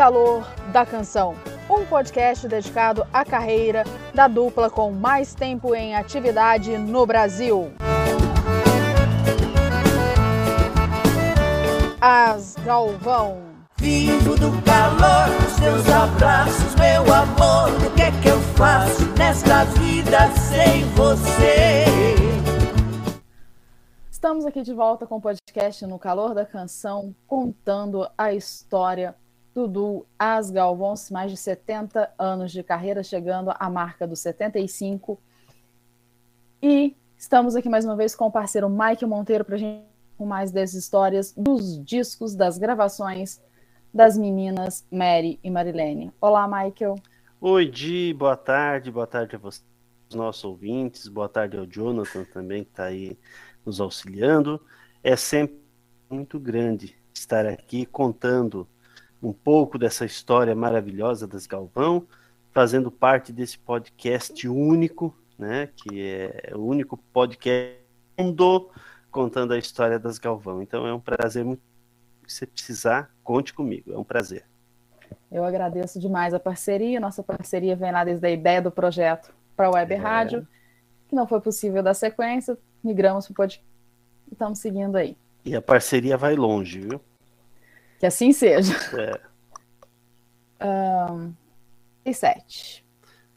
Calor da Canção, um podcast dedicado à carreira da dupla com mais tempo em atividade no Brasil. As Galvão. Vivo do calor dos teus abraços, meu amor. O que é que eu faço nesta vida sem você? Estamos aqui de volta com o podcast No Calor da Canção, contando a história do duo As Galvões, mais de 70 anos de carreira, chegando à marca dos 75. E estamos aqui mais uma vez com o parceiro Mike Monteiro para a gente com mais dessas histórias dos discos, das gravações das meninas Mary e Marilene. Olá, Michael. Oi, Di, boa tarde, boa tarde a vocês, nossos ouvintes, boa tarde ao Jonathan também, que está aí nos auxiliando. É sempre muito grande estar aqui contando um pouco dessa história maravilhosa das Galvão, fazendo parte desse podcast único, né, que é o único podcast do mundo contando a história das Galvão. Então é um prazer muito. Se você precisar, conte comigo. É um prazer. Eu agradeço demais a parceria. Nossa parceria vem lá desde a ideia do projeto para a Web é. Rádio, que não foi possível dar sequência. Migramos para o podcast e estamos seguindo aí. E a parceria vai longe, viu? Que assim seja. É. Um, e sete.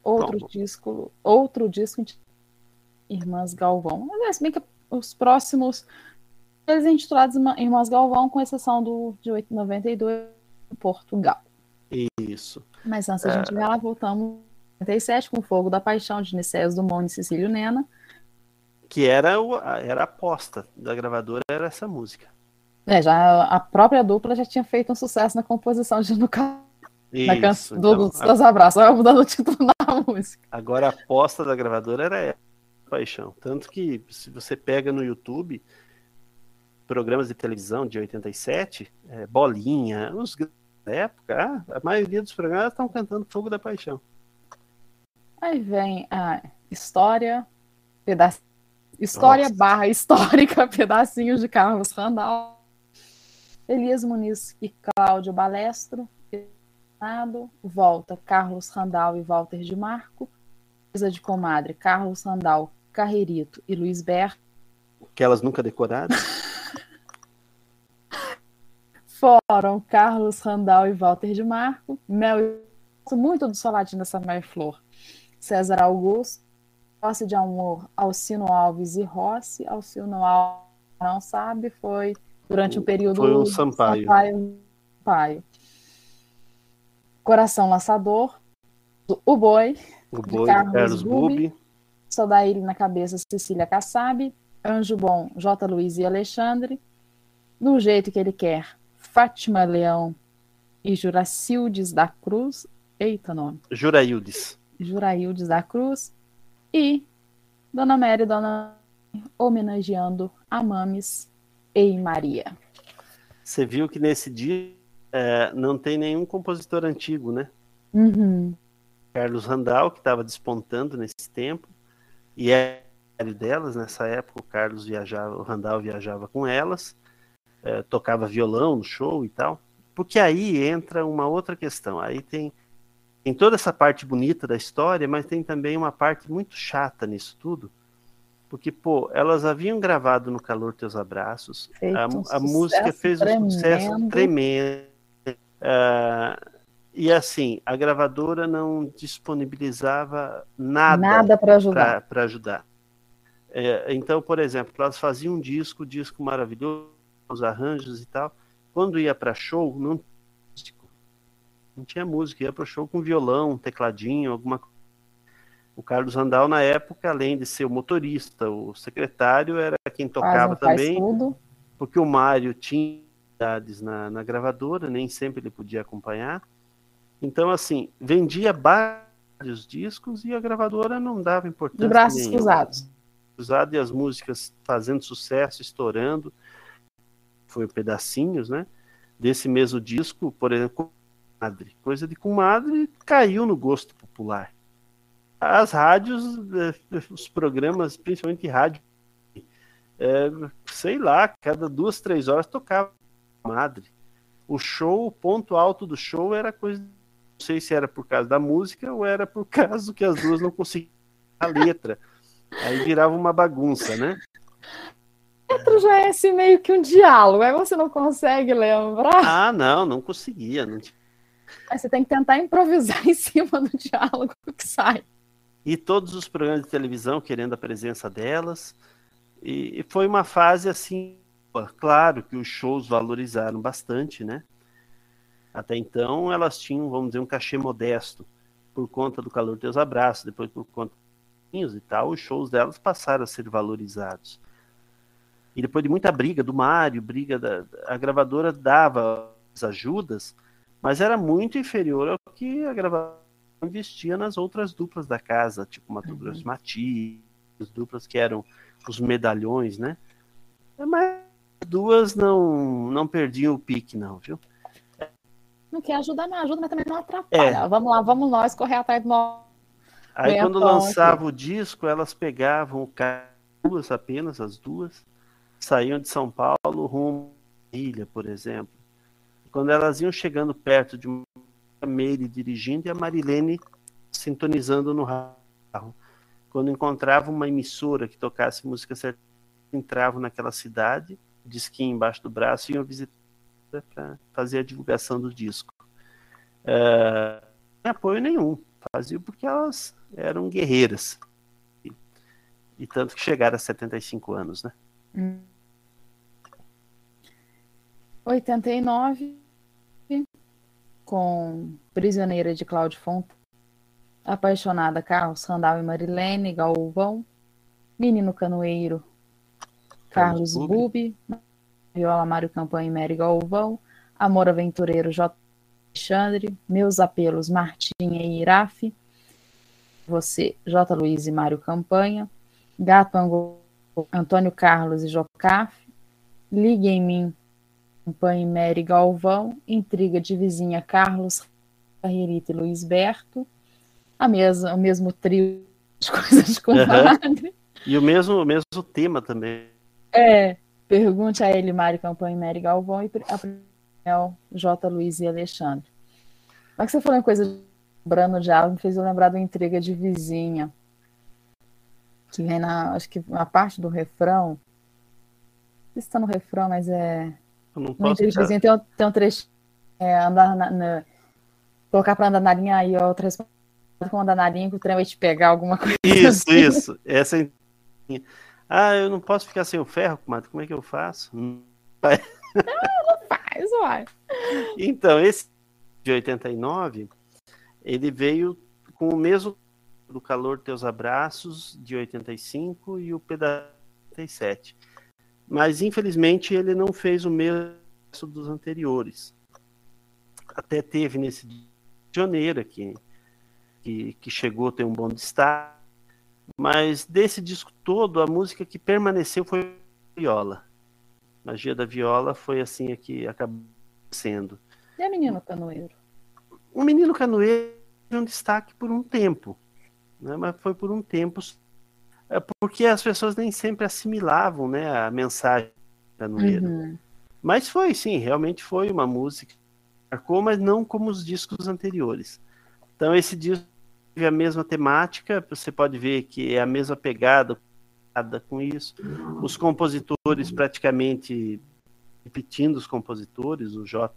Outro Bom. disco, outro disco de Irmãs Galvão. Mas, bem que os próximos eles intitulados Irmãs Galvão, com exceção do de 892 em Portugal. Isso. Mas antes é... a gente ver lá, voltamos em 97 com Fogo da Paixão de Nicéus Dumont e Cecílio Nena. Que era, o, era a aposta da gravadora, era essa música. É, já a própria dupla já tinha feito um sucesso na composição de No na canção então, do, dos seus abraços. Vai mudando o título da música. Agora a aposta da gravadora era essa paixão. Tanto que se você pega no YouTube programas de televisão de 87, é, Bolinha, os da época, a maioria dos programas estão cantando Fogo da Paixão. Aí vem a história, pedaço, história Nossa. barra histórica, pedacinhos de Carlos Randall, Elias Muniz e Cláudio Balestro, volta Carlos Randall e Walter de Marco, mesa de comadre Carlos Randall, Carreirito e Luiz Berto. Aquelas nunca decoradas? Foram Carlos Randall e Walter de Marco, Mel e muito do Soladinho Samar Flor, César Augusto, Rossi de Amor, Alcino Alves e Rossi. Alcino Alves não sabe, foi durante o um período foi o Sampaio. Sampaio, Sampaio. Coração Laçador, O Boi, o Boi Carlos, Bubi, Sodaíri na cabeça, Cecília Kassab, Anjo Bom, J. Luiz e Alexandre, No Jeito Que Ele Quer, Fátima Leão e Juracildes da Cruz, eita nome. Juraildes. Juraildes da Cruz e Dona Mary Dona homenageando a Mames e Maria. Você viu que nesse dia é, não tem nenhum compositor antigo, né? Uhum. Carlos Randall, que estava despontando nesse tempo, e é delas nessa época. O Carlos viajava, o Randall viajava com elas, é, tocava violão no show e tal. Porque aí entra uma outra questão. Aí tem, tem toda essa parte bonita da história, mas tem também uma parte muito chata nisso tudo. Porque, pô, elas haviam gravado no Calor Teus Abraços, a, a música fez tremendo. um sucesso tremendo Uh, e assim, a gravadora não disponibilizava nada, nada para ajudar. Pra, ajudar. É, então, por exemplo, elas faziam um disco, disco maravilhoso, os arranjos e tal. Quando ia para show, não, não tinha música, ia para show com violão, tecladinho, alguma coisa. O Carlos Randall, na época, além de ser o motorista, o secretário, era quem tocava também. Porque o Mário tinha na, na gravadora, nem sempre ele podia acompanhar. Então, assim, vendia vários discos e a gravadora não dava importância. De braços nenhuma. cruzados. Cruzado e as músicas fazendo sucesso, estourando. Foi pedacinhos, né? Desse mesmo disco, por exemplo, Comadre. Coisa de Comadre caiu no gosto popular. As rádios, eh, os programas, principalmente rádio, é, sei lá, cada duas, três horas tocava Comadre. O show, o ponto alto do show era coisa. Não sei se era por causa da música ou era por causa que as duas não conseguiam a letra. Aí virava uma bagunça, né? Dentro já é esse meio que um diálogo, aí você não consegue lembrar. Ah, não, não conseguia. Não. Aí você tem que tentar improvisar em cima do diálogo que sai. E todos os programas de televisão querendo a presença delas. E, e foi uma fase assim, claro que os shows valorizaram bastante, né? Até então elas tinham, vamos dizer, um cachê modesto por conta do calor teus abraços, depois por conta e tal, os shows delas passaram a ser valorizados. E depois de muita briga do Mário, briga da a gravadora dava as ajudas, mas era muito inferior ao que a gravadora investia nas outras duplas da casa, tipo Mato Grosso uhum. Matias, as duplas que eram os medalhões, né? Mas duas não não perdiam o pique não, viu? Não quer ajudar, não ajuda, mas também não atrapalha. É. Vamos lá, vamos nós correr atrás do Aí quando lançava o disco, elas pegavam o carro, duas apenas, as duas, saíam de São Paulo rumo à ilha, por exemplo. Quando elas iam chegando perto de uma Meire dirigindo e a Marilene sintonizando no carro. Quando encontravam uma emissora que tocasse música certa, entravam naquela cidade, disquinho embaixo do braço e iam visitar para fazer a divulgação do disco. Uh, sem apoio nenhum. Faziam porque elas eram guerreiras. E, e, tanto que chegaram a 75 anos, né? Hum. 89, com Prisioneira de Cláudio Fonta, Apaixonada Carlos Randall e Marilene Galvão, Menino Canoeiro Carlos, Carlos Bubi, Viola Mário Campanha e Mary Galvão, Amor Aventureiro J. Alexandre, Meus Apelos Martinha e Irafe, você, J. Luiz e Mário Campanha, Gato Angol, Antônio Carlos e Jocaf, Ligue em Mim, Campanha e Mary Galvão, Intriga de Vizinha Carlos, Carreirita e Luiz Berto, a mesma, o mesmo trio de coisas com uhum. madre. E o mesmo, o mesmo tema também. É, pergunte a ele, Mário Campanha e Mary Galvão, e a J. Luiz e Alexandre. Mas que você falou em coisa de algo, me fez eu lembrar da intriga de vizinha. Que vem na. Acho que na parte do refrão. Não sei se está no refrão, mas é. Eu não posso de vizinha tem um, tem um trecho. É, andar na, na, colocar para andar na linha aí, outra com andar na linha que o trem vai te pegar alguma coisa. Isso, assim. isso. Essa é... Ah, eu não posso ficar sem o ferro, mas como é que eu faço? Não, não faz, uai. Então, esse de 89 ele veio com o mesmo do calor teus abraços de 85 e o pedaço 87. Mas infelizmente ele não fez o mesmo dos anteriores. Até teve nesse Janeiro aqui que, que chegou a ter um bom destaque. Mas desse disco todo, a música que permaneceu foi a viola. A magia da viola foi assim a que acabou sendo. E a menina canoeiro? O Menino Canoeiro é um destaque por um tempo, né? mas foi por um tempo, porque as pessoas nem sempre assimilavam né, a mensagem do Canoeiro. Uhum. Mas foi, sim, realmente foi uma música que marcou, mas não como os discos anteriores. Então esse disco teve a mesma temática, você pode ver que é a mesma pegada com isso. Os compositores praticamente repetindo os compositores, o J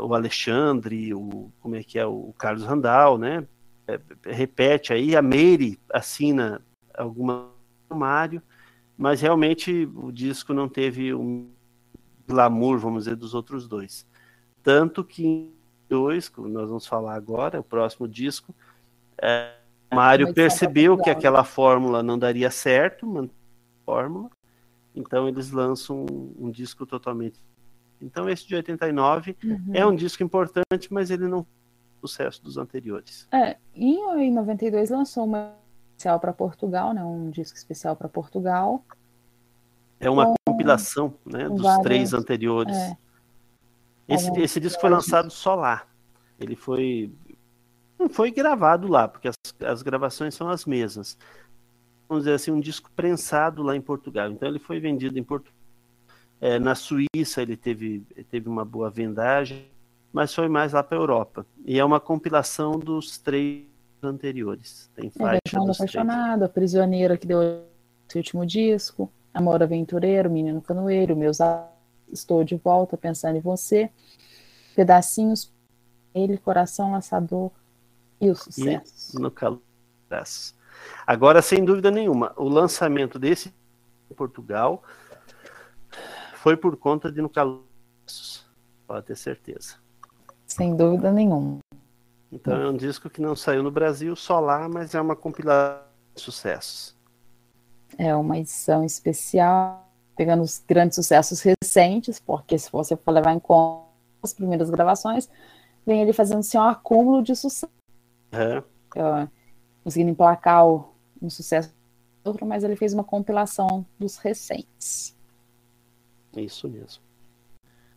o Alexandre, o como é que é o Carlos Randall, né? É, repete aí, a Meire assina alguma Mário, mas realmente o disco não teve um glamour, vamos dizer, dos outros dois. Tanto que em dois, nós vamos falar agora, o próximo disco, é, Mário percebeu que aquela fórmula não daria certo, fórmula, então eles lançam um, um disco totalmente Então esse de 89 uhum. é um disco importante, mas ele não sucesso dos anteriores. É, e em 92 lançou uma especial para Portugal, né, um disco especial para Portugal. É uma com, compilação né, dos vários, três anteriores. É, esse, esse disco foi lançado só lá. Ele foi não foi gravado lá, porque as, as gravações são as mesmas. Vamos dizer assim, um disco prensado lá em Portugal. Então ele foi vendido em Portugal. É, na Suíça ele teve, teve uma boa vendagem mas foi mais lá para a Europa. E é uma compilação dos três anteriores. Tem é, faixa é, dos Apaixonado, A Prisioneira, que deu esse último disco, Amor Aventureiro, Menino Canoeiro, Meus Estou de Volta, Pensando em Você, Pedacinhos, Ele, Coração Laçador e o Sucesso. E no calor. Agora, sem dúvida nenhuma, o lançamento desse em Portugal foi por conta de No Calor. Pode ter certeza. Sem dúvida nenhuma. Então é um disco que não saiu no Brasil só lá, mas é uma compilação de sucessos. É uma edição especial, pegando os grandes sucessos recentes, porque se você for levar em conta as primeiras gravações, vem ele fazendo assim, um acúmulo de sucesso. Uhum. conseguindo emplacar um sucesso outro, mas ele fez uma compilação dos recentes. Isso mesmo.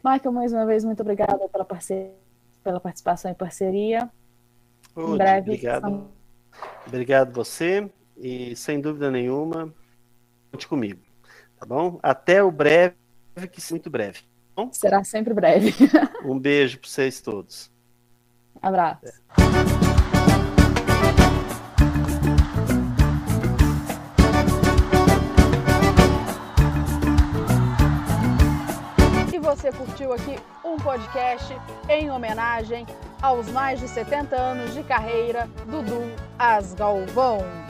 Michael, mais uma vez, muito obrigada pela parceria pela participação e parceria. em breve. Obrigado. Obrigado você e sem dúvida nenhuma, conte comigo, tá bom? Até o breve, que muito breve. Tá bom? Será sempre breve. um beijo para vocês todos. Abraço. É. você curtiu aqui um podcast em homenagem aos mais de 70 anos de carreira do Dudu Asgalvão.